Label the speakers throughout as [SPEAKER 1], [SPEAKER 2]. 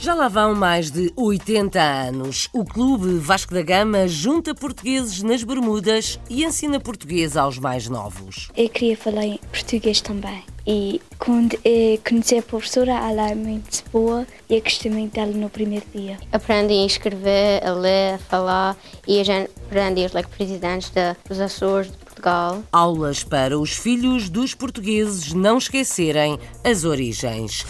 [SPEAKER 1] Já lá vão mais de 80 anos. O Clube Vasco da Gama junta portugueses nas Bermudas e ensina português aos mais novos.
[SPEAKER 2] Eu queria falar em português também. E quando eu conheci a professora, ela é muito boa e eu gostei muito dela no primeiro dia.
[SPEAKER 3] Aprendi a escrever, a ler, a falar e a gente aprende os like, presidentes da- dos Açores de Portugal.
[SPEAKER 1] Aulas para os filhos dos portugueses não esquecerem as origens.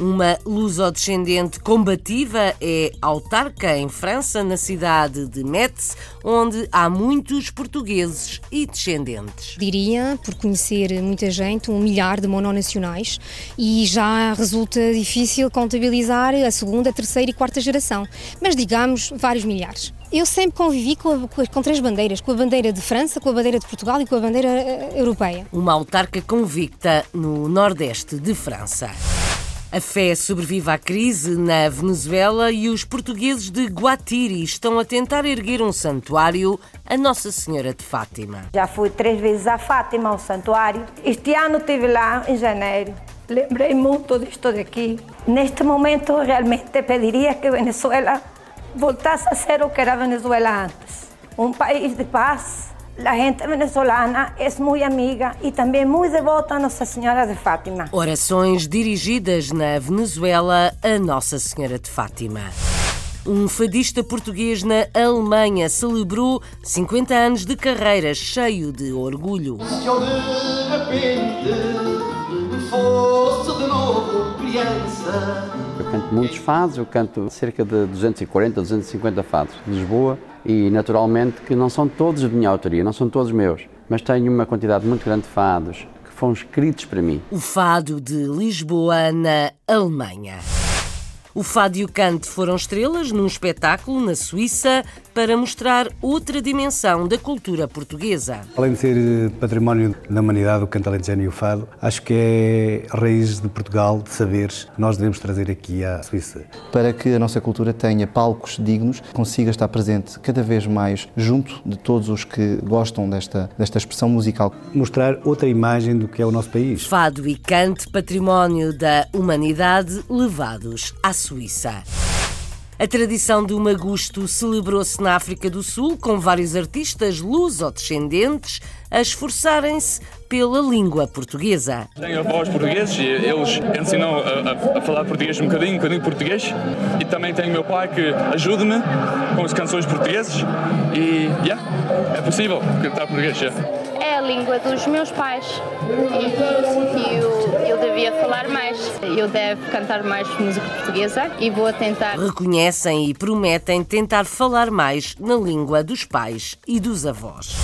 [SPEAKER 1] Uma lusodescendente combativa é autarca em França, na cidade de Metz, onde há muitos portugueses e descendentes.
[SPEAKER 4] diria, por conhecer muita gente, um milhar de mononacionais e já resulta difícil contabilizar a segunda, a terceira e quarta geração, mas digamos vários milhares. Eu sempre convivi com, a- com três bandeiras, com a bandeira de França, com a bandeira de Portugal e com a bandeira eh, europeia.
[SPEAKER 1] Uma autarca convicta no nordeste de França. A fé sobrevive à crise na Venezuela e os portugueses de Guatiri estão a tentar erguer um santuário a Nossa Senhora de Fátima.
[SPEAKER 5] Já fui três vezes a Fátima, ao santuário. Este ano estive lá em janeiro. Lembrei muito disto daqui. Neste momento, realmente pediria que Venezuela voltasse a ser o que era Venezuela antes. Um país de paz. A gente venezolana é muito amiga e também muito devota a Nossa Senhora de Fátima.
[SPEAKER 1] Orações dirigidas na Venezuela a Nossa Senhora de Fátima. Um fadista português na Alemanha celebrou 50 anos de carreira cheio de orgulho.
[SPEAKER 6] Se eu de repente fosse de novo criança.
[SPEAKER 7] Eu canto muitos fados, eu canto cerca de 240, 250 fados de Lisboa e naturalmente que não são todos de minha autoria, não são todos meus, mas tenho uma quantidade muito grande de fados que foram escritos para mim.
[SPEAKER 1] O fado de Lisboa na Alemanha. O fado e o canto foram estrelas num espetáculo na Suíça para mostrar outra dimensão da cultura portuguesa.
[SPEAKER 8] Além de ser eh, património da humanidade, o canto alentejano e o fado, acho que é a raiz de Portugal, de saberes, que nós devemos trazer aqui à Suíça.
[SPEAKER 9] para que a nossa cultura tenha palcos dignos, consiga estar presente cada vez mais junto de todos os que gostam desta, desta expressão musical.
[SPEAKER 8] Mostrar outra imagem do que é o nosso país.
[SPEAKER 1] Fado e canto, património da humanidade, levados à Suíça. A tradição do Magusto celebrou-se na África do Sul com vários artistas luso-descendentes a esforçarem-se pela língua portuguesa.
[SPEAKER 10] Tenho avós portugueses e eles ensinam a, a- a falar português um bocadinho, um bocadinho português. E também tenho meu pai que ajuda-me com as canções portugueses. E, yeah, é possível cantar português, yeah.
[SPEAKER 3] É a língua dos meus pais e eu, eu devia falar mais. Eu devo cantar mais música portuguesa e vou tentar.
[SPEAKER 1] Reconhecem e prometem tentar falar mais na língua dos pais e dos avós.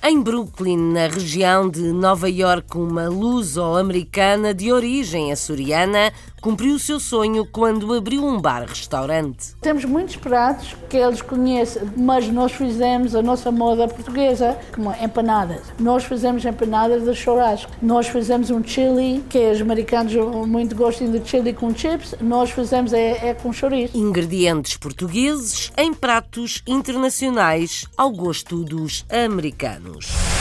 [SPEAKER 1] Em Brooklyn, na região de Nova York, uma luso-americana de origem açoriana cumpriu o seu sonho quando abriu um bar-restaurante.
[SPEAKER 11] Temos muitos pratos que eles conhecem, mas nós fizemos a nossa moda portuguesa, como empanadas. Nós fizemos empanadas de churrasco. Nós fizemos um chili, que os americanos muito gostam de chili com chips. Nós fizemos é, é com chouriço.
[SPEAKER 1] Ingredientes portugueses em pratos internacionais ao gosto dos americanos.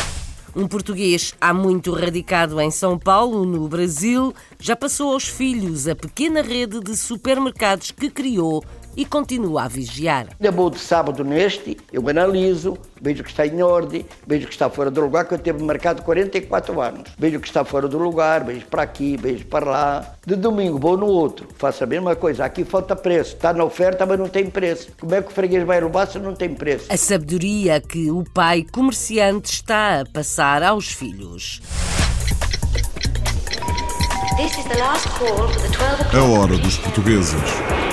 [SPEAKER 1] Um português há muito radicado em São Paulo, no Brasil, já passou aos filhos a pequena rede de supermercados que criou e continua a vigiar.
[SPEAKER 12] Eu vou de sábado neste, eu analiso, vejo que está em ordem, vejo que está fora do lugar, que eu teve marcado 44 anos. Vejo que está fora do lugar, vejo para aqui, vejo para lá. De domingo vou no outro, faço a mesma coisa. Aqui falta preço, está na oferta, mas não tem preço. Como é que o freguês vai roubar se não tem preço?
[SPEAKER 1] A sabedoria que o pai comerciante está a passar aos filhos.
[SPEAKER 13] This is the last call for the 12 o'clock.
[SPEAKER 14] A hora dos portugueses.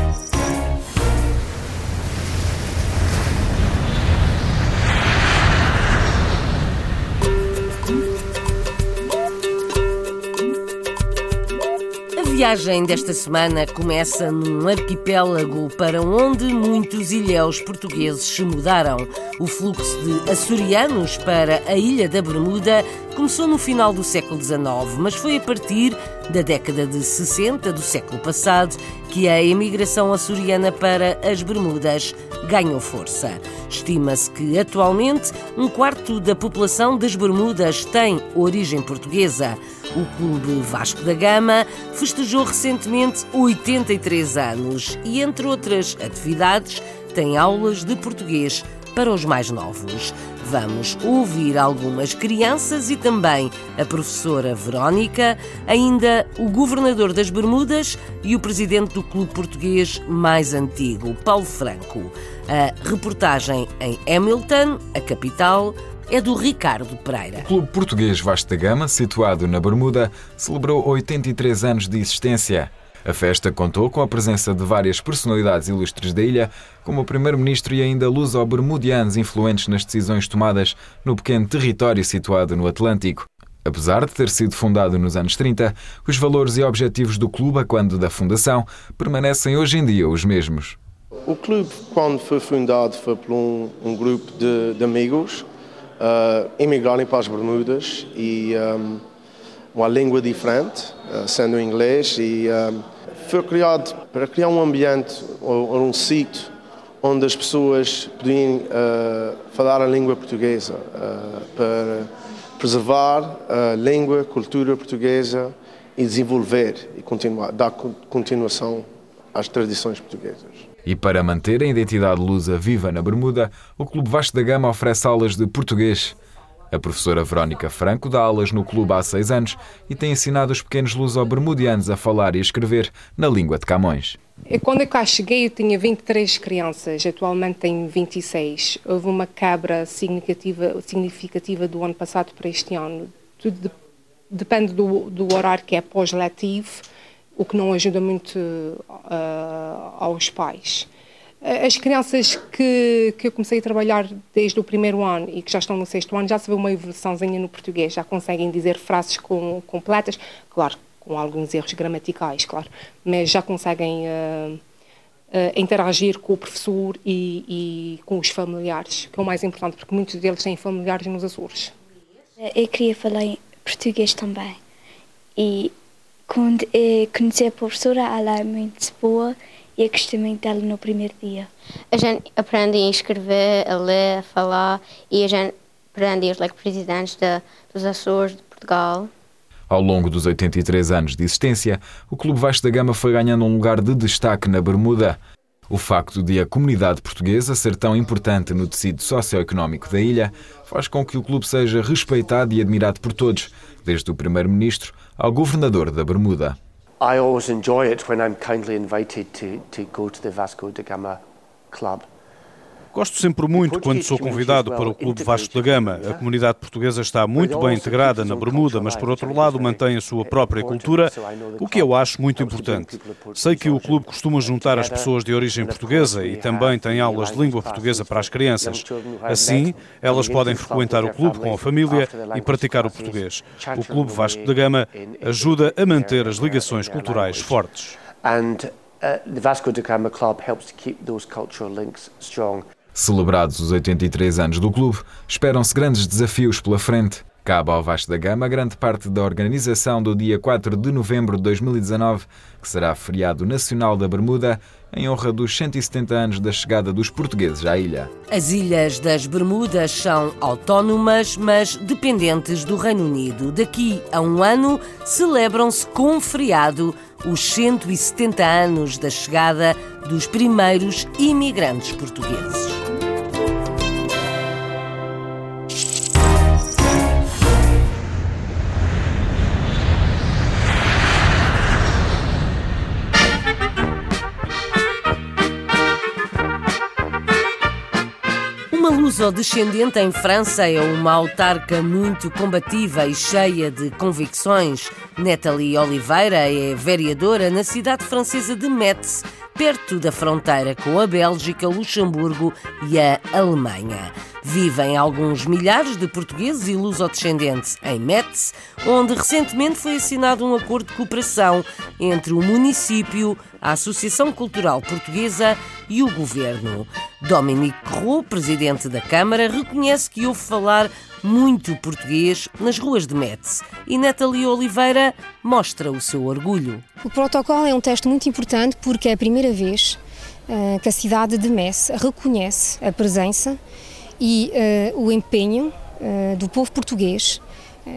[SPEAKER 1] Viagem desta semana começa num arquipélago para onde muitos ilhéus portugueses se mudaram. O fluxo de açorianos para a ilha da Bermuda começou no final do século XIX, mas foi a partir da década de 60 do século passado que a emigração açoriana para as Bermudas ganhou força. Estima-se que atualmente um quarto da população das Bermudas tem origem portuguesa. O Clube Vasco da Gama festejou recentemente 83 anos e, entre outras atividades, tem aulas de português para os mais novos. Vamos ouvir algumas crianças e também a professora Verónica, ainda o governador das Bermudas e o presidente do clube português mais antigo, Paulo Franco. A reportagem em Hamilton, a capital, é do Ricardo Pereira.
[SPEAKER 15] O Clube Português Vasco da Gama, situado na Bermuda, celebrou 83 anos de existência. A festa contou com a presença de várias personalidades ilustres da ilha, como o primeiro-ministro e ainda luso-bermudianos influentes nas decisões tomadas no pequeno território situado no Atlântico. Apesar de ter sido fundado nos anos 30, os valores e objetivos do clube, a quando da fundação, permanecem hoje em dia os mesmos.
[SPEAKER 16] O clube, quando foi fundado, foi por um, um grupo de, de amigos uh, emigrarem para as Bermudas e um, uma língua diferente, uh, sendo inglês, e um, foi criado para criar um ambiente ou, ou um sítio onde as pessoas podiam uh, falar a língua portuguesa, uh, para preservar a língua, a cultura portuguesa e desenvolver e continuar, dar continuação às tradições portuguesas.
[SPEAKER 15] E para manter a identidade lusa viva na Bermuda, o Clube Vasco da Gama oferece aulas de português. A professora Verónica Franco dá aulas no clube há seis anos e tem ensinado os pequenos luso-bermudianos a falar e escrever na língua de Camões.
[SPEAKER 17] Quando eu cá cheguei, eu tinha 23 crianças, atualmente tenho 26. Houve uma quebra significativa, significativa do ano passado para este ano. Tudo de, depende do, do horário que é pós-letivo, o que não ajuda muito uh, aos pais. As crianças que, que eu comecei a trabalhar desde o primeiro ano e que já estão no sexto ano já se vê uma evoluçãozinha no português, já conseguem dizer frases com, completas, claro, com alguns erros gramaticais, claro, mas já conseguem uh, uh, interagir com o professor e, e, com os familiares, que é o mais importante, porque muitos deles têm familiares nos Açores.
[SPEAKER 2] Eu queria falar em português também. E quando conheci a professora, ela é muito boa e muito dela no primeiro dia.
[SPEAKER 18] A gente aprende a escrever, a ler, a falar e a gente aprende os like, presidentes de, dos Açores, de Portugal.
[SPEAKER 15] Ao longo dos 83 anos de existência, o Clube Vasco da Gama foi ganhando um lugar de destaque na Bermuda. O facto de a comunidade portuguesa ser tão importante no tecido socioeconómico da ilha faz com que o clube seja respeitado e admirado por todos, desde o primeiro-ministro ao governador da Bermuda.
[SPEAKER 19] I always enjoy it when I'm kindly invited to, to go to the Vasco da Gama club.
[SPEAKER 20] Gosto sempre muito quando sou convidado para o Clube Vasco da Gama. A comunidade portuguesa está muito bem integrada na Bermuda, mas por outro lado mantém a sua própria cultura, o que eu acho muito importante. Sei que o clube costuma juntar as pessoas de origem portuguesa e também tem aulas de língua portuguesa para as crianças. Assim, elas podem frequentar o clube com a família e praticar o português. O Clube Vasco da Gama ajuda a manter as ligações culturais fortes.
[SPEAKER 19] And uh, the Vasco da Gama Club helps to keep those cultural links strong.
[SPEAKER 15] Celebrados os 83 anos do clube, esperam-se grandes desafios pela frente. Cabe ao Vasco da Gama grande parte da organização do dia 4 de novembro de 2019, que será feriado nacional da Bermuda, em honra dos 170 anos da chegada dos portugueses à ilha.
[SPEAKER 1] As ilhas das Bermudas são autónomas, mas dependentes do Reino Unido. Daqui a um ano celebram-se com feriado os 170 anos da chegada dos primeiros imigrantes portugueses. Luso-descendente em França é uma autarca muito combativa e cheia de convicções. Nathalie Oliveira é vereadora na cidade francesa de Metz, perto da fronteira com a Bélgica, Luxemburgo e a Alemanha. Vivem alguns milhares de portugueses e lusodescendentes em Metz, onde recentemente foi assinado um acordo de cooperação entre o município, a Associação Cultural Portuguesa e o governo. Dominique Roux, presidente da Câmara, reconhece que ouve falar muito português nas ruas de Metz e Nathalie Oliveira mostra o seu orgulho.
[SPEAKER 4] O protocolo é um texto muito importante porque é a primeira vez uh, que a cidade de Metz reconhece a presença e uh, o empenho uh, do povo português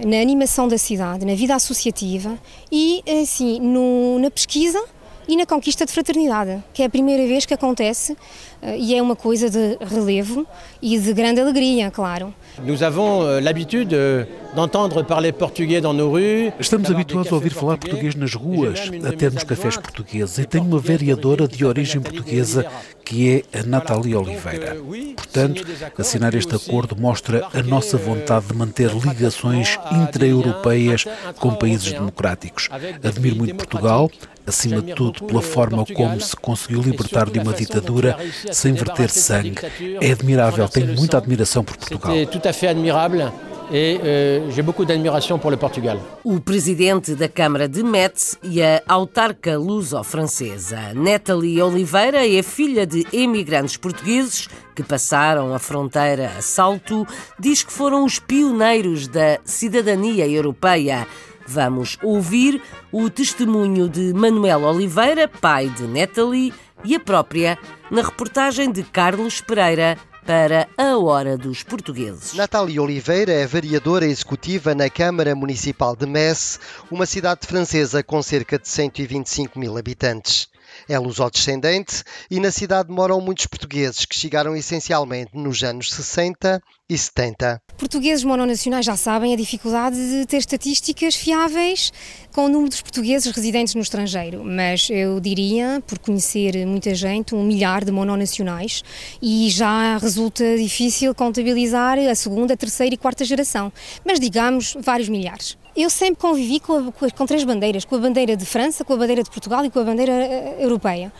[SPEAKER 4] na animação da cidade, na vida associativa e assim no, na pesquisa e na conquista de fraternidade, que é a primeira vez que acontece eh, e é uma coisa de relevo e de grande alegria, claro.
[SPEAKER 21] Nous avons euh, l'habitude euh, d'entendre parler portugais dans nos rues.
[SPEAKER 22] Estamos habituados a ouvir falar português nas ruas, até nos cafés portugueses. E tenho uma vereadora de origem portuguesa que é a Natália Oliveira. Portanto, assinar este acordo mostra a nossa vontade de manter ligações intra-europeias com países democráticos. Admiro muito Portugal, acima de tudo pela forma como se conseguiu libertar de uma ditadura sem verter sangue. É admirável, tenho muita admiração por Portugal.
[SPEAKER 21] É tout à fait admirável e uh, j'ai beaucoup d'admiration pour le Portugal.
[SPEAKER 1] O presidente da Câmara de Metz e a autarca luso-francesa Nathalie Oliveira é filha de emigrantes portugueses que passaram a fronteira a salto, diz que foram os pioneiros da cidadania europeia. Vamos ouvir o testemunho de Manuel Oliveira, pai de Nathalie, e a própria na reportagem de Carlos Pereira para a Hora dos Portugueses.
[SPEAKER 23] Natália Oliveira é variadora executiva na Câmara Municipal de Metz, uma cidade francesa com cerca de 125 mil habitantes. É lusodescendente e na cidade moram muitos portugueses que chegaram essencialmente nos anos 60 e 70.
[SPEAKER 4] Portugueses mononacionais já sabem a dificuldade de ter estatísticas fiáveis com o número dos portugueses residentes no estrangeiro, mas eu diria, por conhecer muita gente, um milhar de mononacionais e já resulta difícil contabilizar a segunda, terceira e quarta geração, mas digamos vários milhares. Eu sempre convivi com, a, com, três bandeiras, com a bandeira de França, com a bandeira de Portugal e com a bandeira uh, europeia.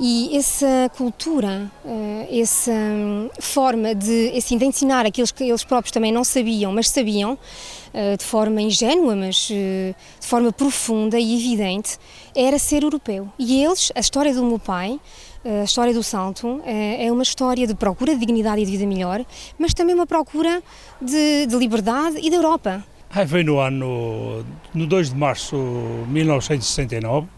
[SPEAKER 4] E essa cultura, uh, essa um, forma de, assim, de ensinar aqueles que eles próprios também não sabiam, mas sabiam, uh, de forma ingênua, mas de forma profunda e evidente, era ser europeu. E eles, a história do meu pai, a história do Santo é uma história de procura de dignidade e de vida melhor, mas também uma procura de, de liberdade e da Europa.
[SPEAKER 24] Foi no ano, no 2 de março de 1969,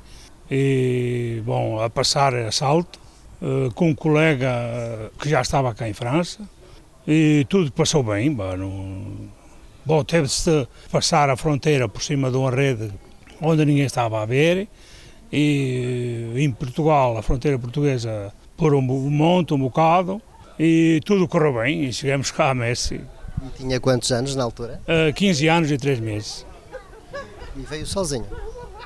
[SPEAKER 24] e, bom, a passar assalto, uh, com um colega que já estava cá em França, e tudo passou bem. Bom, bom teve-se passar a fronteira por cima de uma rede onde ninguém estava a ver, e em Portugal, a fronteira portuguesa, por um monte, um bocado, e tudo correu bem, e chegamos cá a Messi.
[SPEAKER 23] E tinha quantos anos na altura?
[SPEAKER 24] Uh, 15 anos e 3 meses.
[SPEAKER 23] E veio sozinho?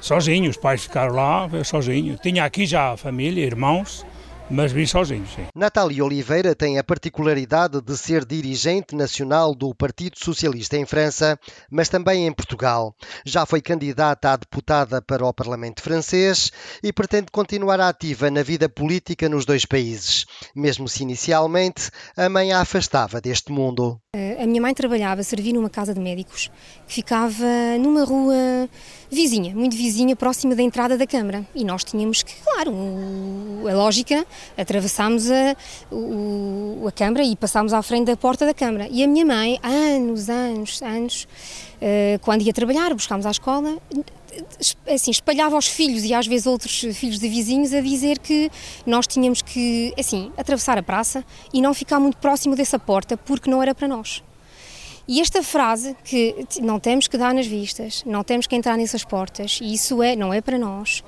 [SPEAKER 24] Sozinho, os pais ficaram lá, veio sozinho. Tinha aqui já a família, irmãos, mas vim sozinho, sim.
[SPEAKER 23] Natália Oliveira tem a particularidade de ser dirigente nacional do Partido Socialista em França, mas também em Portugal. Já foi candidata a deputada para o Parlamento francês e pretende continuar ativa na vida política nos dois países, mesmo se inicialmente a mãe a afastava deste mundo.
[SPEAKER 4] A minha mãe trabalhava, servia numa casa de médicos que ficava numa rua vizinha, muito vizinha, próxima da entrada da Câmara. E nós tínhamos que, claro, a lógica, atravessámos a, a Câmara e passámos à frente da porta da Câmara. E a minha mãe, anos, anos, anos, eh, quando ia trabalhar, buscámos à escola, assim, espalhava aos filhos e às vezes outros filhos de vizinhos a dizer que nós tínhamos que, assim, atravessar a praça e não ficar muito próximo dessa porta porque não era para nós. E esta frase que não temos que dar nas vistas, não temos que entrar nessas portas, e isso é, não é para nós,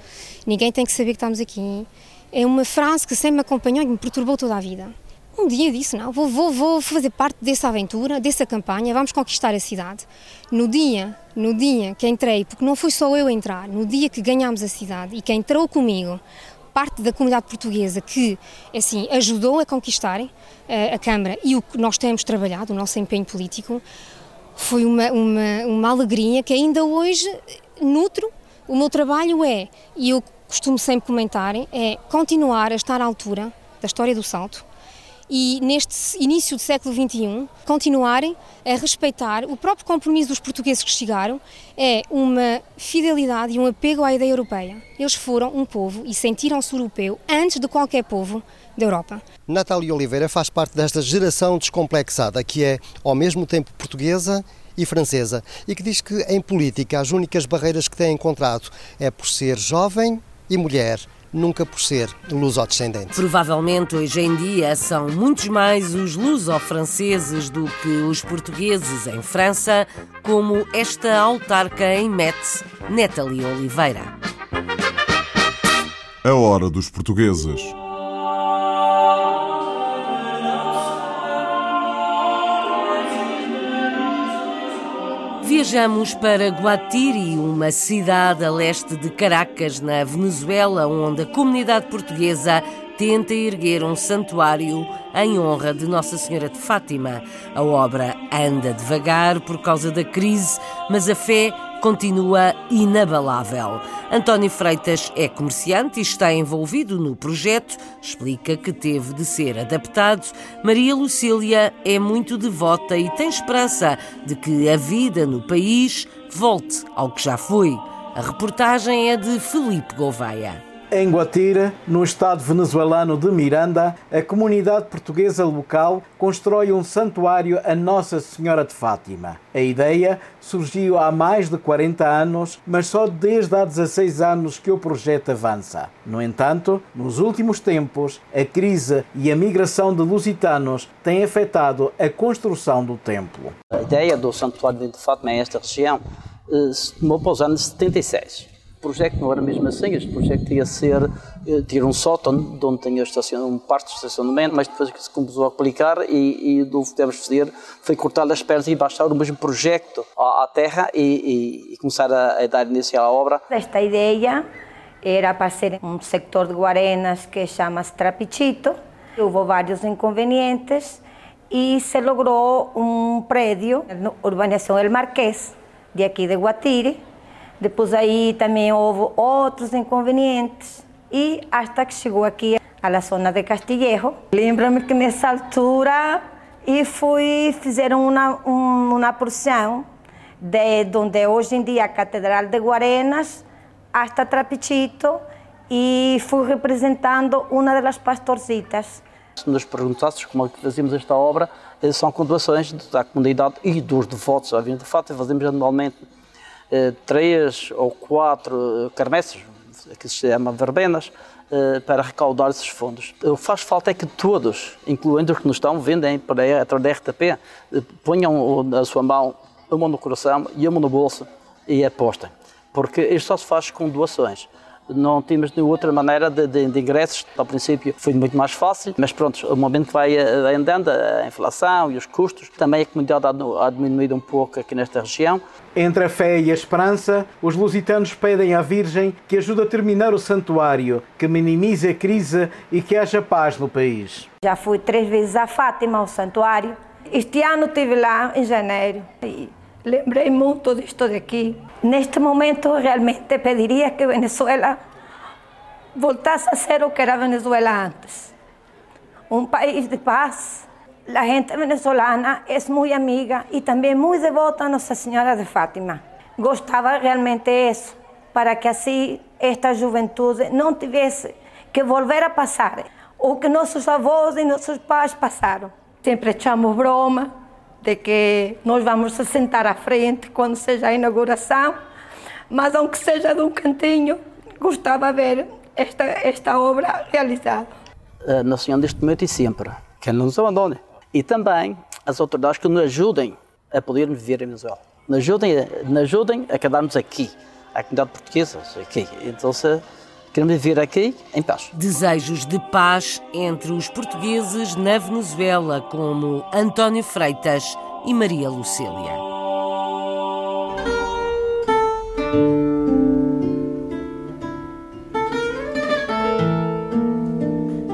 [SPEAKER 4] ninguém tem que saber que estamos aqui, é uma frase que sempre me acompanhou e me perturbou toda a vida. Um dia disse, não, vou, vou, vou fazer parte dessa aventura, dessa campanha, vamos conquistar a cidade. No dia, no dia que entrei, porque não foi só eu entrar, no dia que ganhámos a cidade e que entrou comigo parte da comunidade portuguesa que, assim, ajudou a conquistar uh, a Câmara e o que nós temos trabalhado, o nosso empenho político, foi uma, uma, uma alegria que ainda hoje nutro. O meu trabalho é, e eu costumo sempre comentar, é continuar a estar à altura da história do salto, e neste início do século XXI continuarem a respeitar o próprio compromisso dos portugueses que chegaram é uma fidelidade e um apego à ideia europeia. Eles foram um povo e sentiram-se europeu antes de qualquer povo da Europa.
[SPEAKER 23] Natália Oliveira faz parte desta geração descomplexada que é ao mesmo tempo portuguesa e francesa e que diz que em política as únicas barreiras que tem encontrado é por ser jovem e mulher nunca por ser luso-descendente.
[SPEAKER 1] Provavelmente hoje em dia são muitos mais os luso-franceses do que os portugueses em França, como esta autarca em Metz, Nathalie Oliveira.
[SPEAKER 14] A hora dos portugueses.
[SPEAKER 1] Viajamos para Guatiri, uma cidade a leste de Caracas, na Venezuela, onde a comunidade portuguesa tenta erguer um santuário em honra de Nossa Senhora de Fátima. A obra anda devagar por causa da crise, mas a fé continua inabalável. António Freitas é comerciante e está envolvido no projeto, explica que teve de ser adaptado. Maria Lucília é muito devota e tem esperança de que a vida no país volte ao que já foi. A reportagem é de Felipe Gouveia.
[SPEAKER 25] Em Guatira, no estado venezuelano de Miranda, a comunidade portuguesa local constrói um santuário a Nossa Senhora de Fátima. A ideia surgiu há mais de 40 anos, mas só desde há 16 anos que o projeto avança. No entanto, nos últimos tempos, a crise e a migração de lusitanos têm afetado a construção do templo.
[SPEAKER 26] A ideia do Santuário de Fátima em esta região eh, se tomou para os anos 76 projeto não era mesmo assim, este projeto ia ser eh, ter um sótão onde tinha um parte de estacionamento, mas depois que se começou a aplicar e, e do que devemos fazer foi cortar as pernas e baixar o mesmo projeto à, à terra e, e, e, começar a, a dar início à obra.
[SPEAKER 5] Esta ideia era para ser um sector de Guarenas que chama-se Trapichito. Houve vários inconvenientes e se logrou um prédio urbanização El Marquês, de aqui de Guatire, depois aí também houve outros inconvenientes e até que chegou aqui à zona de Castillejo. Lembro-me que nessa altura e fui fizeram uma uma porção de onde hoje em dia a Catedral de Guarenas hasta Trapichito e fui representando uma das pastorcitas.
[SPEAKER 26] Se nos perguntasses como é que fazíamos esta obra, eh, são com doações da comunidade e dos devotos. De fato, fazemos anualmente três ou quatro quermesses, que se chama verbenas, eh, para recaudar esses fundos. O que faz falta é que todos, incluindo os que nos estão, vendem para através da RTP, eh, ponham a sua mão, uma no coração e uma no bolso e apostem. Porque isto só se faz com doações não tínhamos nenhuma outra maneira de, de, de, ingressos. Ao princípio foi muito mais fácil, mas pronto, o momento que vai andando, a inflação e os custos, também a comunidade há diminuído um pouco aqui nesta região.
[SPEAKER 25] Entre a fé e a esperança, os lusitanos pedem à Virgem que ajude a terminar o santuário, que minimize a crise e que haja paz no país.
[SPEAKER 5] Já fui três vezes a Fátima, ao santuário. Este ano estive lá em janeiro e lembrei muito disto daqui. Neste momento, realmente pediria que Venezuela voltasse a ser o que era Venezuela antes. Um país de paz. A gente venezolana é muito amiga e também muito devota a Nossa Senhora de Fátima. Gostava realmente isso, para que assim esta juventude não tivesse que volver a passar o que nossos avós e nossos pais passaram. Sempre echamos broma, de que nós vamos se sentar à frente quando seja a inauguração, mas aunque seja de um cantinho, gostava de ver esta, esta obra realizada.
[SPEAKER 26] A nação deste momento e sempre, que não nos abandone. E também as autoridades que nos ajudem a poder viver em Venezuela. Nos ajudem, nos ajudem a quedarmos aqui, a comunidade portuguesa aqui. Então, se, Queremos viver aqui em paz.
[SPEAKER 1] Desejos de paz entre os portugueses na Venezuela, como António Freitas e Maria Lucília.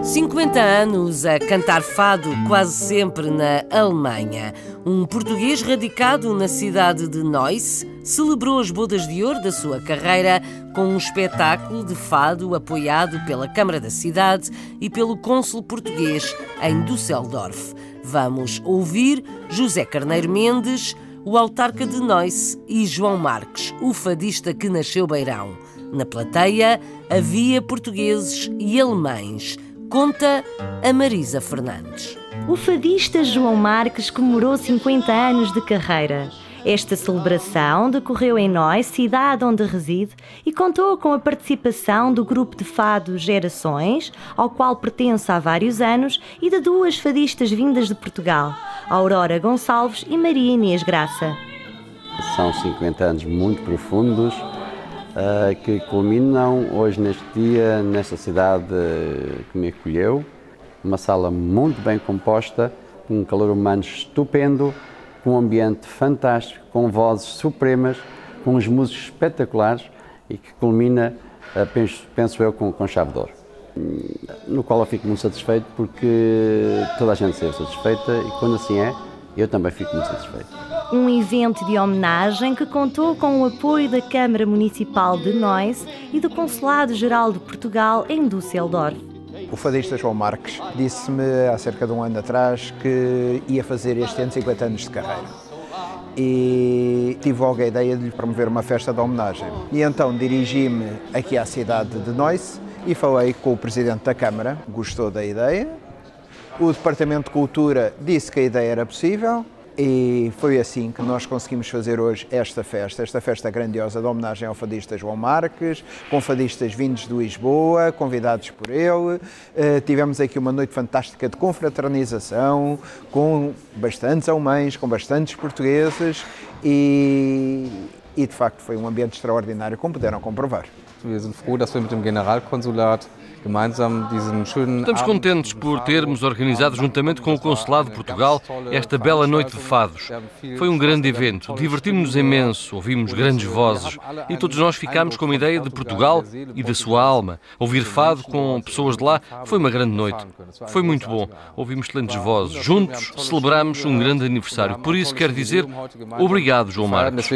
[SPEAKER 1] Cinquenta anos a cantar fado, quase sempre na Alemanha. Um português radicado na cidade de Neuss celebrou as bodas de ouro da sua carreira com um espetáculo de fado apoiado pela Câmara da Cidade e pelo cônsul português em Düsseldorf. Vamos ouvir José Carneiro Mendes, o autarca de Neuss e João Marques, o fadista que nasceu Beirão. Na plateia havia portugueses e alemães. Conta a Marisa Fernandes.
[SPEAKER 27] O fadista João Marques comemorou 50 anos de carreira. Esta celebração decorreu em Nós, cidade onde reside, e contou com a participação do grupo de fado Gerações, ao qual pertence há vários anos, e de duas fadistas vindas de Portugal, Aurora Gonçalves e Maria Inês Graça.
[SPEAKER 7] São 50 anos muito profundos uh, que culminam hoje neste dia, nesta cidade que me acolheu. Uma sala muito bem composta, com um calor humano estupendo com um ambiente fantástico, com vozes supremas, com uns músicos espetaculares e que culmina, eh, penso, penso eu, com, com chave de ouro. No qual eu fico muito satisfeito porque toda a gente se satisfeita e quando assim é, eu também fico muito satisfeito.
[SPEAKER 27] Um evento de homenagem que contou com o apoio da Câmara Municipal de Neuss e do Consulado-Geral de Portugal em Düsseldorf.
[SPEAKER 28] O fadista João Marques disse-me há cerca de um ano atrás que ia fazer este ano 50 anos de carreira. E tive logo a ideia de lhe promover uma festa de homenagem. E então dirigi-me aqui à cidade de Neuss e falei com o Presidente da Câmara, gostou da ideia. O Departamento de Cultura disse que a ideia era possível e foi assim que nós conseguimos fazer hoje esta festa, esta festa grandiosa de homenagem ao fadista João Marques, com fadistas vindos de Lisboa, convidados por ele. Uh, tivemos aqui uma noite fantástica de confraternização, com bastantes alemães, com bastantes portugueses e, e de facto foi um ambiente extraordinário, como puderam comprovar.
[SPEAKER 29] Wir sind froh, dass wir mit dem Generalkonsulat
[SPEAKER 30] Estamos contentes por termos organizado, juntamente com o Consulado de Portugal, esta bela noite de fados. Foi um grande evento, divertimos-nos imenso, ouvimos grandes vozes e todos nós ficámos com uma ideia de Portugal e da sua alma. Ouvir fado com pessoas de lá foi uma grande noite. Foi muito bom. Ouvimos excelentes vozes. Juntos celebramos um grande aniversário. Por isso quero dizer obrigado, João Marques.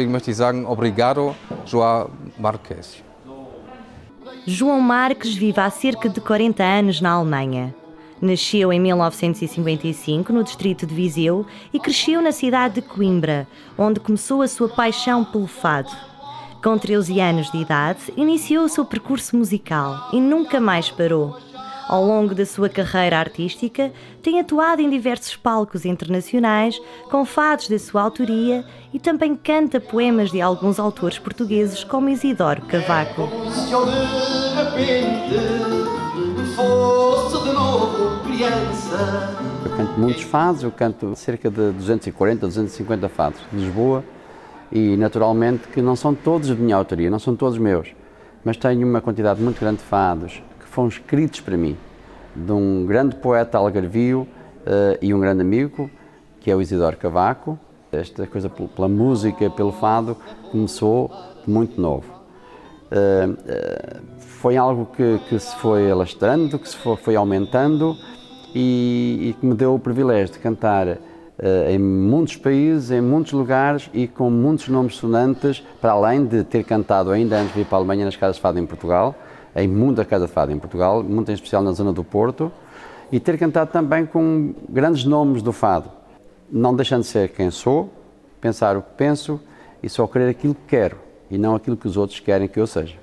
[SPEAKER 29] Obrigado, João Marques.
[SPEAKER 27] João Marques vive há cerca de 40 anos na Alemanha. Nasceu em 1955 no distrito de Viseu e cresceu na cidade de Coimbra, onde começou a sua paixão pelo fado. Com 13 anos de idade, iniciou o seu percurso musical e nunca mais parou. Ao longo da sua carreira artística, tem atuado em diversos palcos internacionais, com fados da sua autoria e também canta poemas de alguns autores portugueses, como Isidoro Cavaco.
[SPEAKER 7] Eu canto muitos fados, eu canto cerca de 240, 250 fados de Lisboa e naturalmente que não são todos de minha autoria, não são todos meus, mas tenho uma quantidade muito grande de fados foram escritos para mim, de um grande poeta algarvio uh, e um grande amigo, que é o Isidoro Cavaco. Esta coisa pela música, pelo fado, começou muito novo. Uh, uh, foi algo que, que, se foi alastrando, que se foi, foi aumentando e, e, que me deu o privilégio de cantar em muitos países, em muitos lugares e com muitos nomes sonantes, para além de ter cantado ainda antes de ir para a Alemanha nas casas de fado em Portugal em muita casa de fado em Portugal, muito em especial na zona do Porto, e ter cantado também com grandes nomes do fado, não deixando de ser quem sou, pensar o que penso e só querer aquilo que quero e não aquilo que os outros querem que eu seja.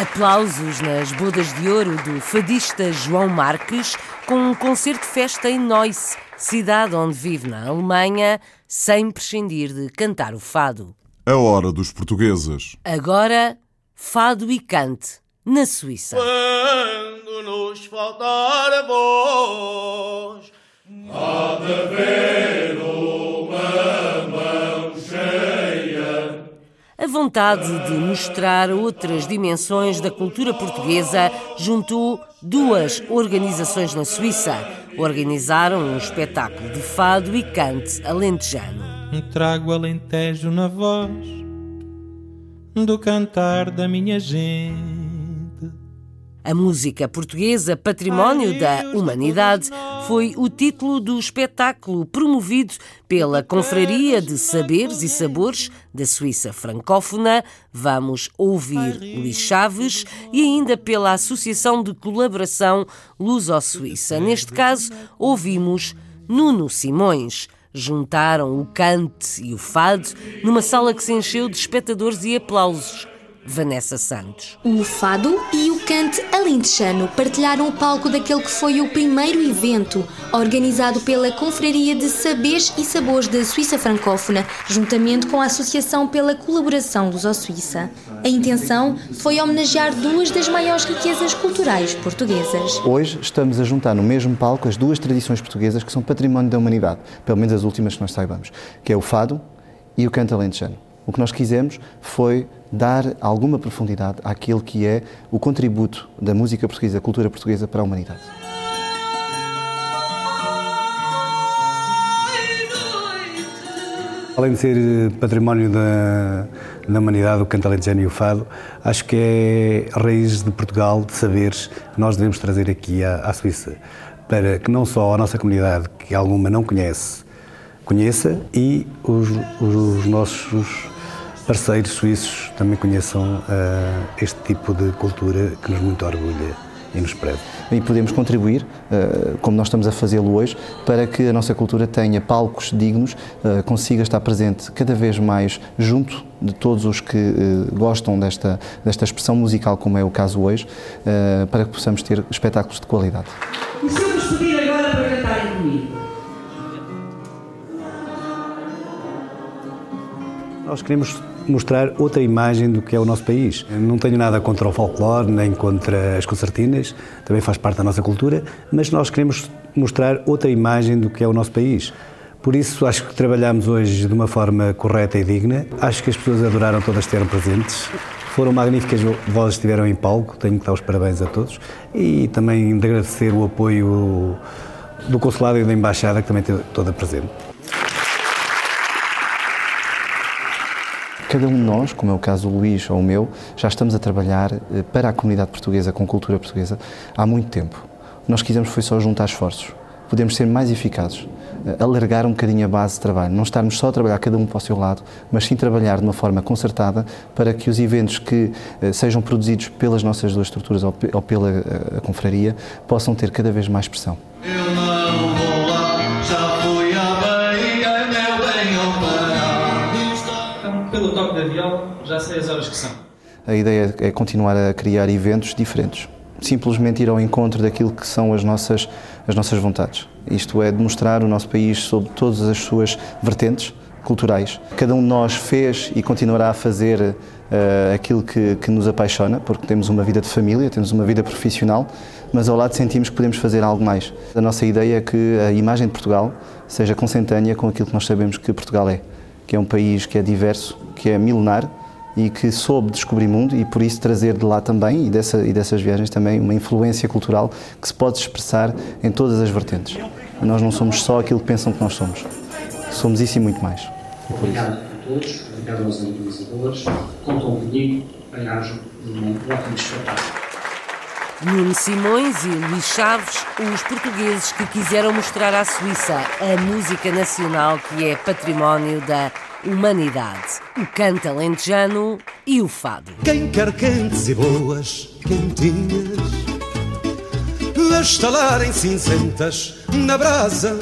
[SPEAKER 1] Aplausos nas bodas de ouro do fadista João Marques com um concerto-festa em Neuss, cidade onde vive na Alemanha, sem prescindir de cantar o fado.
[SPEAKER 14] A hora dos portugueses.
[SPEAKER 1] Agora, fado e cante na Suíça.
[SPEAKER 6] Quando nos faltar a voz, há de haver
[SPEAKER 1] A vontade de mostrar outras dimensões da cultura portuguesa juntou duas organizações na Suíça. Organizaram um espetáculo de fado e cante alentejano.
[SPEAKER 31] Trago alentejo na voz do cantar da minha gente.
[SPEAKER 1] A música portuguesa, património da humanidade, foi o título do espetáculo promovido pela Confraria de Saberes e Sabores da Suíça Francófona. Vamos ouvir Luís Chaves e ainda pela Associação de Colaboração Luso-Suíça. Neste caso, ouvimos Nuno Simões. Juntaram o cante e o fado numa sala que se encheu de espectadores e aplausos. Vanessa Santos.
[SPEAKER 32] O fado e o cante alentejano partilharam o palco daquele que foi o primeiro evento organizado pela Confraria de Saberes e Sabores da Suíça Francófona, juntamente com a Associação pela Colaboração Luso-Suíça. A intenção foi homenagear duas das maiores riquezas culturais portuguesas.
[SPEAKER 9] Hoje estamos a juntar no mesmo palco as duas tradições portuguesas que são património da humanidade, pelo menos as últimas que nós saibamos, que é o fado e o canto alentejano. O que nós quisemos foi dar alguma profundidade àquilo que é o contributo da música portuguesa, da cultura portuguesa para a humanidade.
[SPEAKER 8] Além de ser património da, da humanidade, o canto alentejano e o fado, acho que é raiz de Portugal, de saberes, que nós devemos trazer aqui à, à Suíça, para que não só a nossa comunidade, que alguma não conhece, conheça e os, os nossos parceiros suíços também conheçam uh, este tipo de cultura que nos muito orgulha e nos preza.
[SPEAKER 9] E podemos contribuir, uh, como nós estamos a fazê-lo hoje, para que a nossa cultura tenha palcos dignos, uh, consiga estar presente cada vez mais junto de todos os que gostam desta, desta expressão musical, como é o caso hoje, para que possamos ter espetáculos de qualidade.
[SPEAKER 33] E se eu vos pedir agora para cantarem comigo?
[SPEAKER 8] Nós queremos mostrar outra imagem do que é o nosso país. Não tenho nada contra o folclore, nem contra as concertinas, também faz parte da nossa cultura, mas nós queremos mostrar outra imagem do que é o nosso país. Por isso, acho que trabalhamos hoje de uma forma correta e digna. Acho que as pessoas adoraram todas ter presentes. Foram magníficas vozes que estiveram em palco, tenho que dar os parabéns a todos. E também de agradecer o apoio do Consulado e da Embaixada, que também esteve toda presente.
[SPEAKER 9] Cada um de nós, como é o caso do Luís ou o meu, já estamos a trabalhar eh, para a comunidade portuguesa, com cultura portuguesa, há muito tempo. Nós quisemos foi só juntar esforços. Podemos ser mais eficazes, eh, alargar um bocadinho a base de trabalho, não estarmos só a trabalhar cada um para o seu lado, mas sim trabalhar de uma forma concertada para que os eventos que eh, sejam produzidos pelas nossas duas estruturas ou pela confraria possam ter cada vez mais pressão.
[SPEAKER 34] Horas que são.
[SPEAKER 9] A ideia é continuar a criar eventos diferentes. Simplesmente ir ao encontro daquilo que são as nossas, as nossas vontades. Isto é, demonstrar o nosso país sob todas as suas vertentes culturais. Cada um de nós fez e continuará a fazer uh, aquilo que, que nos apaixona, porque temos uma vida de família, temos uma vida profissional, mas ao lado sentimos que podemos fazer algo mais. A nossa ideia é que a imagem de Portugal seja consentânea com aquilo que nós sabemos que Portugal é, que é um país que é diverso, que é milenar, e que soube descobrir mundo e por isso trazer de lá também e, dessa, e dessas viagens também uma influência cultural que se pode expressar em todas as vertentes. Nós não somos só aquilo que pensam que nós somos. Somos isso e muito mais.
[SPEAKER 34] Obrigado a todos, obrigado aos organizadores. Contam comigo, bem-ajam um ótimo espetáculo.
[SPEAKER 1] Nuno Simões e Luís Chaves, os portugueses que quiseram mostrar à Suíça a música nacional que é património da humanidade. O canto alentejano e o fado.
[SPEAKER 6] Quem quer quentes e boas, quentinhas, a estalarem cinzentas na brasa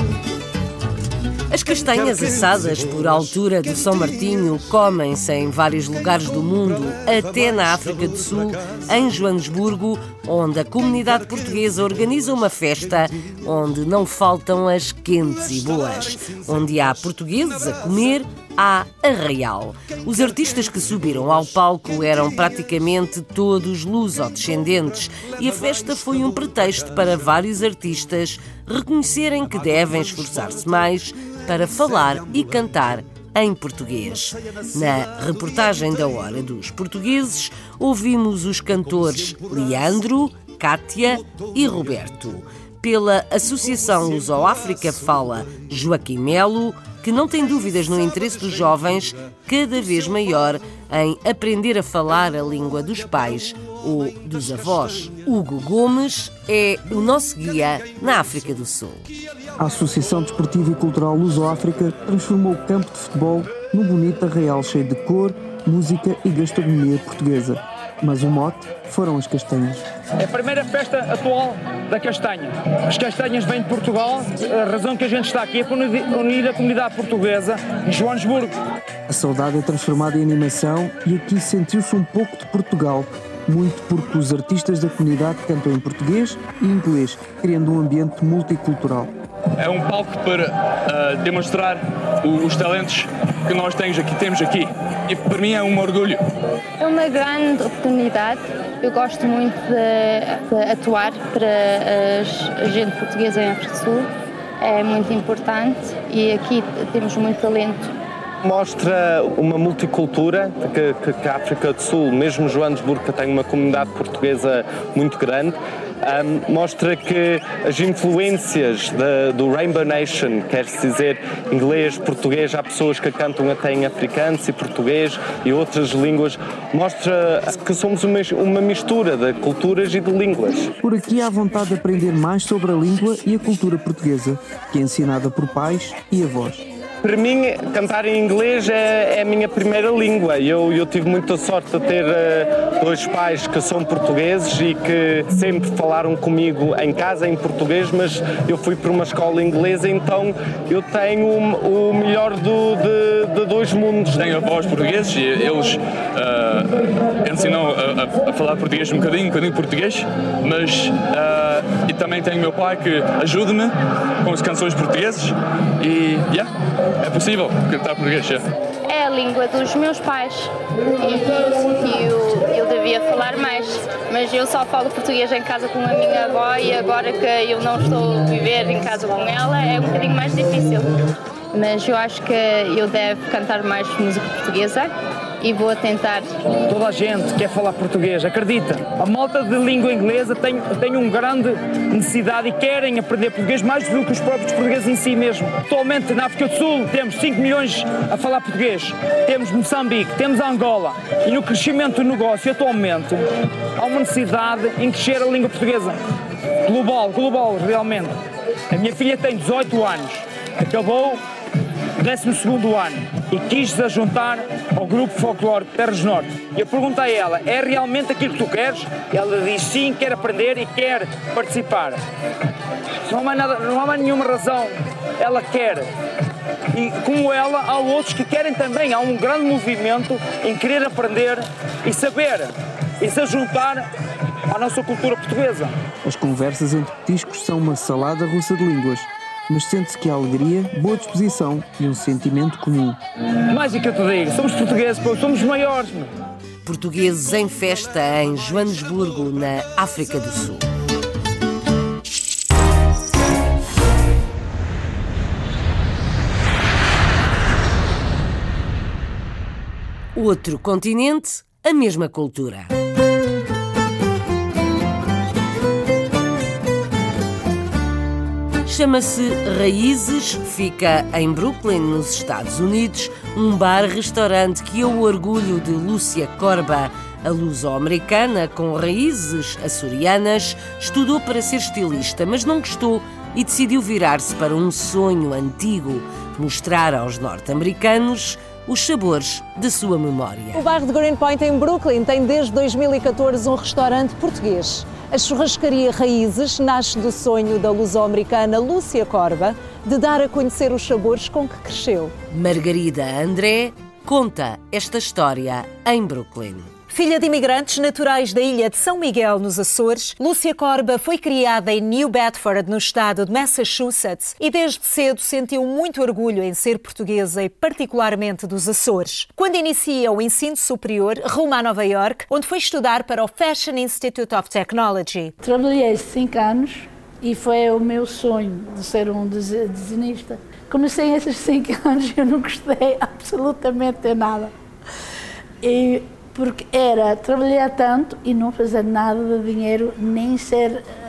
[SPEAKER 1] as castanhas assadas por altura do São Martinho comem-se em vários lugares do mundo, até na África do Sul, em Joanesburgo, onde a comunidade portuguesa organiza uma festa onde não faltam as quentes e boas, onde há portugueses a comer, há arraial. Os artistas que subiram ao palco eram praticamente todos luso-descendentes e a festa foi um pretexto para vários artistas reconhecerem que devem esforçar-se mais para falar e cantar em português. Na reportagem da Hora dos Portugueses, ouvimos os cantores Leandro, Cátia e Roberto. Pela Associação Luso-África fala Joaquim Melo, que não tem dúvidas no interesse dos jovens, cada vez maior, em aprender a falar a língua dos pais ou dos avós. Hugo Gomes é o nosso guia na África do Sul.
[SPEAKER 35] A Associação Desportiva e Cultural Luso-África transformou o campo de futebol num bonito arraial cheio de cor, música e gastronomia portuguesa. Mas o mote foram as castanhas.
[SPEAKER 36] É a primeira festa atual da castanha. As castanhas vêm de Portugal. A razão que a gente está aqui é para unir a comunidade portuguesa em Joanesburgo.
[SPEAKER 35] A saudade é transformada em animação e aqui sentiu-se um pouco de Portugal, muito porque os artistas da comunidade cantam em português e inglês, criando um ambiente multicultural.
[SPEAKER 36] É um palco para uh, demonstrar os talentos que nós temos aqui, temos aqui. E para mim é um orgulho.
[SPEAKER 3] É uma grande oportunidade. Eu gosto muito de, de atuar para a gente portuguesa em África do Sul. É muito importante e aqui temos muito talento
[SPEAKER 37] Mostra uma multicultura que, que, que, a África do Sul, mesmo Joanesburgo, que tem uma comunidade portuguesa muito grande, um, mostra que as influências de, do Rainbow Nation, quer-se dizer inglês, português, há pessoas que cantam até em africano e português e outras línguas, mostra que somos uma, uma mistura de culturas e de línguas.
[SPEAKER 35] Por aqui há vontade de aprender mais sobre a língua e a cultura portuguesa, que é ensinada por pais e avós.
[SPEAKER 37] Para mim, cantar em inglês é, é a minha primeira língua. Eu, eu tive muita sorte de ter uh, dois pais que são portugueses e que sempre falaram comigo em casa em português, mas eu fui para uma escola inglesa, então eu tenho o, melhor do, de, de, dois mundos.
[SPEAKER 36] Tenho avós portugueses e eles uh, ensinam a, a, falar português um bocadinho, um bocadinho português, mas uh, e também tenho meu pai que ajuda-me com as canções portuguesas e yeah, é possível cantar português. Yeah.
[SPEAKER 3] É a língua dos meus pais e eu, eu devia falar mais, mas eu só falo português em casa com a minha avó e agora que eu não estou a viver em casa com ela é um bocadinho mais difícil. Mas eu acho que eu devo cantar mais música portuguesa e vou tentar.
[SPEAKER 36] Toda a gente quer falar português, acredita. A malta de língua inglesa tem, tem um grande necessidade e querem aprender português mais do que os próprios portugueses em si mesmo. Atualmente na África do Sul temos 5 milhões a falar português, temos Moçambique, temos Angola e no crescimento do negócio atualmente há uma necessidade em crescer a língua portuguesa. Global, global realmente. A minha filha tem 18 anos, acabou 12 ano e quis-se juntar ao grupo folclore Terras Norte. Eu perguntei a ela: é realmente aquilo que tu queres? Ela diz sim, quer aprender e quer participar. Não há, nada, não há nenhuma razão, ela quer. E como ela, há outros que querem também. Há um grande movimento em querer aprender e saber e se juntar à nossa cultura portuguesa.
[SPEAKER 35] As conversas entre petiscos são uma salada russa de línguas mas sente-se que há alegria, boa disposição e um sentimento comum.
[SPEAKER 36] Mais do que eu te digo, somos portugueses, somos maiores.
[SPEAKER 1] Portugueses em festa em Joanesburgo, na África do Sul. Outro continente, a mesma cultura. Chama-se Raízes, fica em Brooklyn, nos Estados Unidos, um bar-restaurante que é o orgulho de Lúcia Corba. A luso-americana, com raízes açorianas, estudou para ser estilista, mas não gostou e decidiu virar-se para um sonho antigo, mostrar aos norte-americanos os sabores da sua memória.
[SPEAKER 38] O bairro de Greenpoint, em Brooklyn, tem desde 2014 um restaurante português. A churrascaria Raízes nasce do sonho da luso-americana Lúcia Corba de dar a conhecer os sabores com que cresceu.
[SPEAKER 1] Margarida André conta esta história em Brooklyn.
[SPEAKER 38] Filha de imigrantes naturais da ilha de São Miguel, nos Açores, Lúcia Corba foi criada em New Bedford, no estado de Massachusetts, e desde cedo sentiu muito orgulho em ser portuguesa e particularmente dos Açores. Quando inicia o ensino superior, rumo a Nova York, onde foi estudar para o Fashion Institute of Technology.
[SPEAKER 11] Trabalhei cinco anos e foi o meu sonho de ser um desenhista. Comecei esses cinco anos e eu não gostei absolutamente de nada. E porque era trabalhar tanto e não fazer nada de dinheiro, nem ser uh,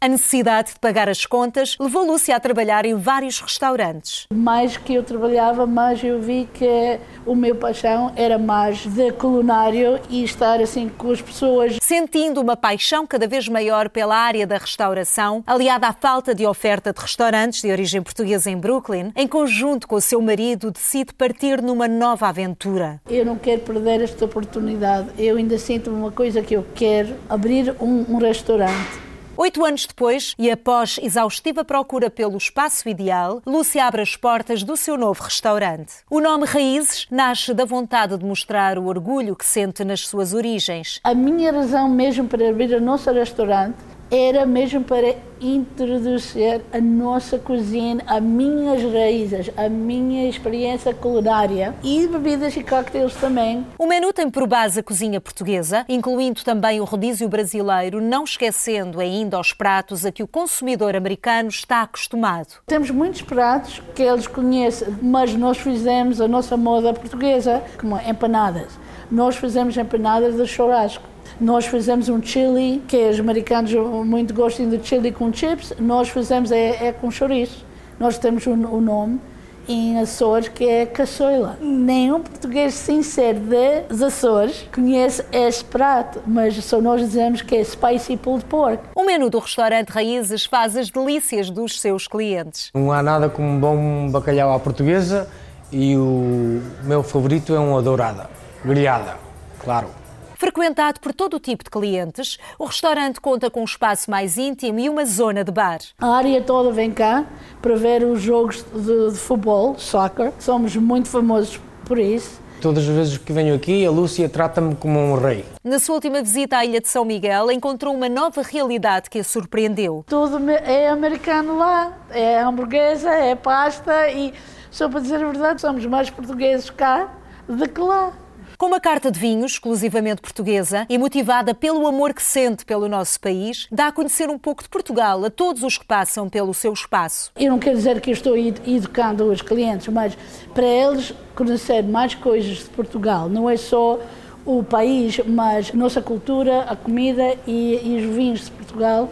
[SPEAKER 38] A necessidade de pagar as contas levou Lúcia a trabalhar em vários restaurantes.
[SPEAKER 11] Mais que eu trabalhava, mais eu vi que o meu paixão era mais de culinário e estar assim com as pessoas.
[SPEAKER 38] Sentindo uma paixão cada vez maior pela área da restauração, aliada à falta de oferta de restaurantes de origem portuguesa em Brooklyn, em conjunto com o seu marido, decide partir numa nova aventura.
[SPEAKER 11] Eu não quero perder esta oportunidade. Eu ainda sinto uma coisa que eu quero, abrir um, um restaurante.
[SPEAKER 38] Oito anos depois, e após exaustiva procura pelo espaço ideal, Lúcia abre as portas do seu novo restaurante. O nome Raízes nasce da vontade de mostrar o orgulho que sente nas suas origens.
[SPEAKER 11] A minha razão mesmo para abrir o nosso restaurante era mesmo para introduzir a nossa cozinha, as minhas raízes, a minha experiência culinária e bebidas e cocktails também.
[SPEAKER 38] O menu tem por base a cozinha portuguesa, incluindo também o rodízio brasileiro, não esquecendo ainda os pratos a que o consumidor americano está acostumado.
[SPEAKER 11] Temos muitos pratos que eles conhecem, mas nós fizemos a nossa moda portuguesa, como empanadas. Nós fazemos empanadas de churrasco. Nós fazemos um chili, que os americanos muito gostam de chili com chips, nós fazemos é, é com chouriço. Nós temos o um, um nome em Açores que é caçoila. Nenhum português sincero dos Açores conhece esse prato, mas só nós dizemos que é spicy pulled pork.
[SPEAKER 38] O menu do restaurante Raízes faz as delícias dos seus clientes.
[SPEAKER 39] Não há nada como um bom bacalhau à portuguesa e o meu favorito é uma dourada, grelhada, claro.
[SPEAKER 38] Frequentado por todo o tipo de clientes, o restaurante conta com um espaço mais íntimo e uma zona de bar.
[SPEAKER 11] A área toda vem cá para ver os jogos de, de futebol, soccer. Somos muito famosos por isso.
[SPEAKER 39] Todas as vezes que venho aqui, a Lúcia trata-me como um rei.
[SPEAKER 38] Na sua última visita à Ilha de São Miguel, encontrou uma nova realidade que a surpreendeu.
[SPEAKER 11] Tudo é americano lá, é hamburguesa, é pasta e, só para dizer a verdade, somos mais portugueses cá do que lá.
[SPEAKER 38] Com uma carta de vinho exclusivamente portuguesa e motivada pelo amor que sente pelo nosso país, dá a conhecer um pouco de Portugal a todos os que passam pelo seu espaço.
[SPEAKER 11] Eu não quero dizer que estou educando os clientes, mas para eles conhecer mais coisas de Portugal, não é só o país, mas nossa cultura, a comida e, e os vinhos de Portugal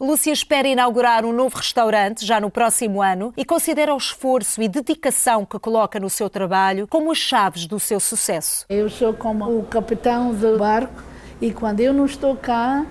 [SPEAKER 38] Lúcia espera inaugurar um novo restaurante já no próximo ano e considera o esforço e dedicação que coloca no seu trabalho como as chaves do seu sucesso.
[SPEAKER 11] Eu sou como o capitão do barco e quando eu não estou cá,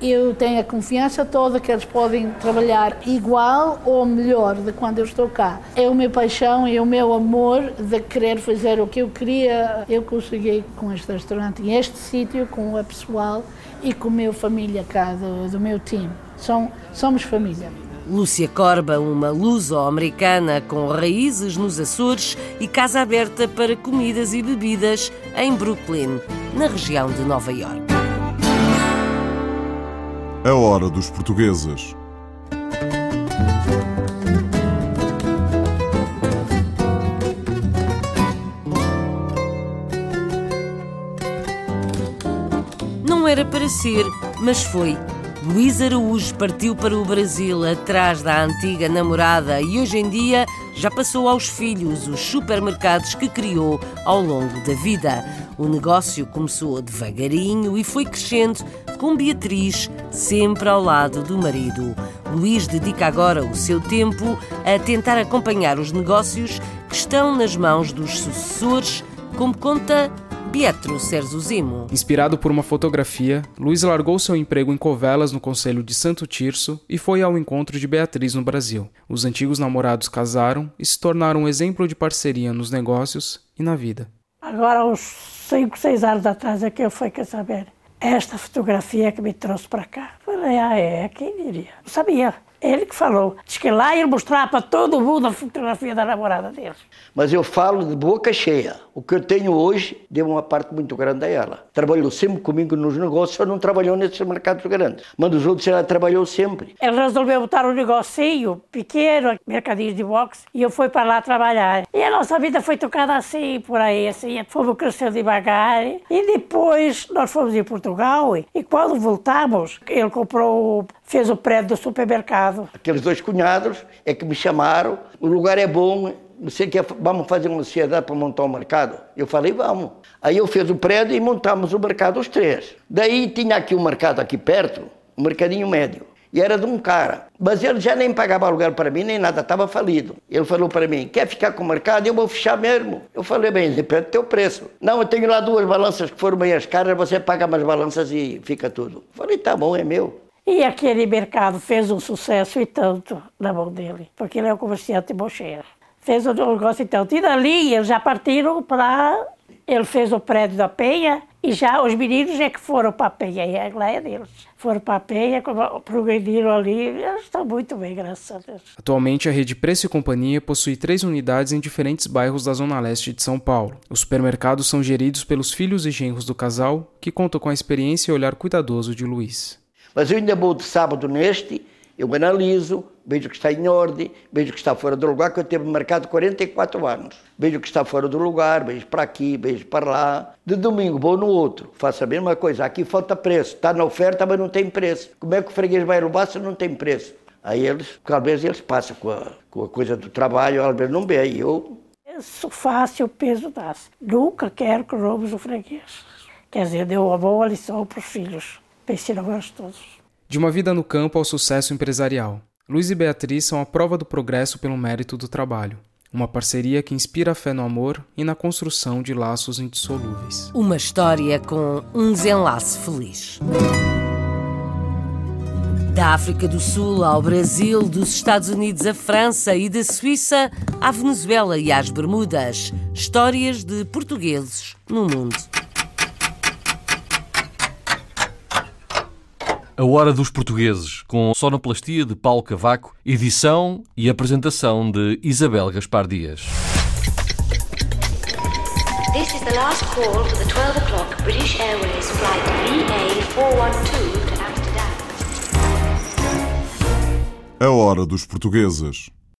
[SPEAKER 11] eu tenho a confiança toda que eles podem trabalhar igual ou melhor de quando eu estou cá. É o meu paixão e o meu amor de querer fazer o que eu queria. Eu consegui com este restaurante e este sítio, com o pessoal e com a minha família cá do, do meu time. São, somos família.
[SPEAKER 1] Lúcia Corba, uma luso-americana com raízes nos Açores e casa aberta para comidas e bebidas em Brooklyn, na região de Nova York.
[SPEAKER 14] A hora dos portugueses.
[SPEAKER 1] Não era para ser, mas foi. Luís Araújo partiu para o Brasil atrás da antiga namorada e hoje em dia já passou aos filhos os supermercados que criou ao longo da vida. O negócio começou devagarinho e foi crescendo com Beatriz sempre ao lado do marido. Luís dedica agora o seu tempo a tentar acompanhar os negócios que estão nas mãos dos sucessores, como conta Pietro Serzuzimo.
[SPEAKER 40] Inspirado por uma fotografia, Luiz largou seu emprego em Covelas, no Conselho de Santo Tirso, e foi ao encontro de Beatriz no Brasil. Os antigos namorados casaram e se tornaram um exemplo de parceria nos negócios e na vida.
[SPEAKER 11] Agora, uns 5, 6 anos atrás, é que eu fui quer saber. Esta fotografia que me trouxe para cá. Falei, ah, é, quem diria? Não sabia. Ele que falou. Diz que lá ia mostrar para todo mundo a fotografia da namorada dele.
[SPEAKER 12] Mas eu falo de boca cheia. O que eu tenho hoje deu uma parte muito grande a ela. Trabalhou sempre comigo nos negócios, só não trabalhou nesses mercados grandes. Mas os outros ela trabalhou sempre.
[SPEAKER 11] Ele resolveu botar um negocinho pequeno, mercadinho de boxe, e eu fui para lá trabalhar. E a nossa vida foi tocada assim, por aí, assim. Fomos crescendo devagar. E depois nós fomos em Portugal, e quando voltamos, ele comprou, fez o prédio do supermercado.
[SPEAKER 12] Aqueles dois cunhados é que me chamaram, o lugar é bom, você quer, vamos fazer uma sociedade para montar um mercado? Eu falei, vamos. Aí eu fiz o prédio e montamos o mercado os três. Daí tinha aqui um mercado aqui perto, um mercadinho médio. E era de um cara. Mas ele já nem pagava aluguel para mim, nem nada, estava falido. Ele falou para mim: quer ficar com o mercado? Eu vou fechar mesmo. Eu falei: bem, depende do teu preço. Não, eu tenho lá duas balanças que foram bem as caras, você paga mais balanças e fica tudo. Eu falei: tá bom, é meu.
[SPEAKER 41] E aquele mercado fez um sucesso e tanto na mão dele, porque ele é um comerciante bocheiro. Fez um negócio e tanto. E dali eles já partiram para. Ele fez o prédio da Penha e já os meninos é que foram para a Penha, e lá é deles. Foram para a Penha, progrediram ali, eles estão muito bem, graças a Deus.
[SPEAKER 40] Atualmente, a rede Preço e Companhia possui três unidades em diferentes bairros da Zona Leste de São Paulo. Os supermercados são geridos pelos filhos e genros do casal, que contam com a experiência e olhar cuidadoso de Luiz.
[SPEAKER 12] Mas eu ainda vou de sábado neste, eu analiso, vejo que está em ordem, vejo que está fora do lugar, que eu tenho marcado 44 anos. Vejo que está fora do lugar, vejo para aqui, vejo para lá. De domingo vou no outro, faço a mesma coisa. Aqui falta preço, está na oferta, mas não tem preço. Como é que o freguês vai levar se não tem preço? Aí eles, vezes eles passam com a, com a coisa do trabalho, às vezes não. Aí eu.
[SPEAKER 41] Isso fácil o peso dá. Nunca quero que roubes o freguês. Quer dizer, deu uma boa lição para os filhos, para ensinar todos.
[SPEAKER 40] De uma vida no campo ao sucesso empresarial. Luiz e Beatriz são a prova do progresso pelo mérito do trabalho. Uma parceria que inspira fé no amor e na construção de laços indissolúveis.
[SPEAKER 1] Uma história com um desenlace feliz. Da África do Sul ao Brasil, dos Estados Unidos à França e da Suíça à Venezuela e às Bermudas. Histórias de portugueses no mundo.
[SPEAKER 30] A Hora dos Portugueses, com sonoplastia de Paulo Cavaco, edição e apresentação de Isabel Gaspar Dias. This is the last call for the 12 o'clock British Airways flight VA412 to Amsterdam.
[SPEAKER 14] A Hora dos Portugueses.